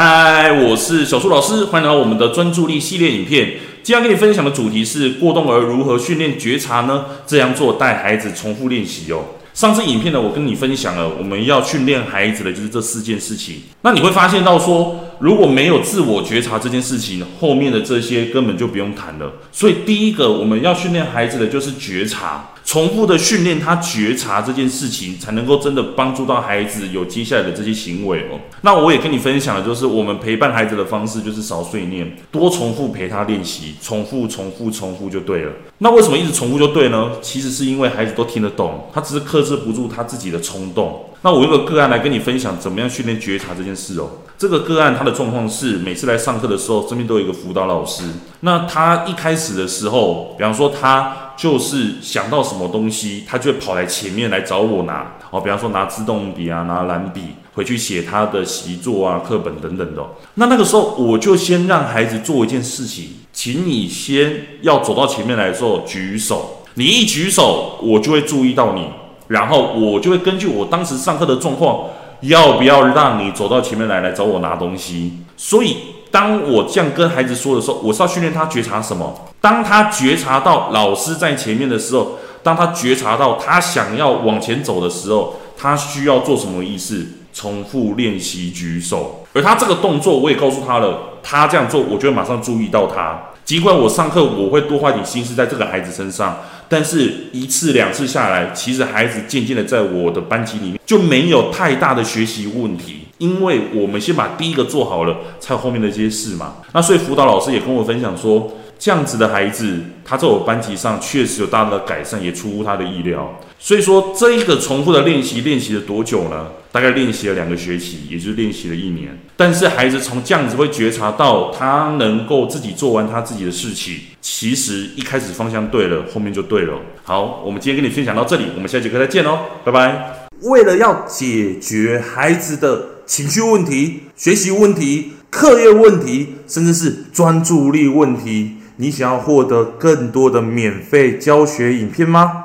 嗨，我是小树老师，欢迎来到我们的专注力系列影片。今天跟你分享的主题是过动儿如何训练觉察呢？这样做带孩子重复练习哦。上次影片呢，我跟你分享了我们要训练孩子的就是这四件事情。那你会发现到说，如果没有自我觉察这件事情，后面的这些根本就不用谈了。所以第一个我们要训练孩子的就是觉察，重复的训练他觉察这件事情，才能够真的帮助到孩子有接下来的这些行为哦。那我也跟你分享的就是我们陪伴孩子的方式，就是少碎念，多重复陪他练习，重复、重复、重复就对了。那为什么一直重复就对呢？其实是因为孩子都听得懂，他只是克制不住他自己的冲动。那我用个个案来跟你分享，怎么样训练觉察这件事哦。这个个案他的状况是，每次来上课的时候，身边都有一个辅导老师。那他一开始的时候，比方说他就是想到什么东西，他就会跑来前面来找我拿。哦，比方说拿自动笔啊，拿蓝笔回去写他的习作啊、课本等等的。那那个时候，我就先让孩子做一件事情，请你先要走到前面来的时候举手。你一举手，我就会注意到你。然后我就会根据我当时上课的状况，要不要让你走到前面来来找我拿东西。所以当我这样跟孩子说的时候，我是要训练他觉察什么？当他觉察到老师在前面的时候，当他觉察到他想要往前走的时候，他需要做什么意思？重复练习举手。而他这个动作，我也告诉他了，他这样做，我就会马上注意到他。尽管我上课我会多花点心思在这个孩子身上，但是一次两次下来，其实孩子渐渐的在我的班级里面就没有太大的学习问题，因为我们先把第一个做好了，才有后面的这些事嘛。那所以辅导老师也跟我分享说，这样子的孩子，他在我班级上确实有大大的改善，也出乎他的意料。所以说，这一个重复的练习，练习了多久呢？大概练习了两个学期，也就是练习了一年。但是孩子从这样子会觉察到，他能够自己做完他自己的事情。其实一开始方向对了，后面就对了。好，我们今天跟你分享到这里，我们下节课再见哦，拜拜。为了要解决孩子的情绪问题、学习问题、课业问题，甚至是专注力问题，你想要获得更多的免费教学影片吗？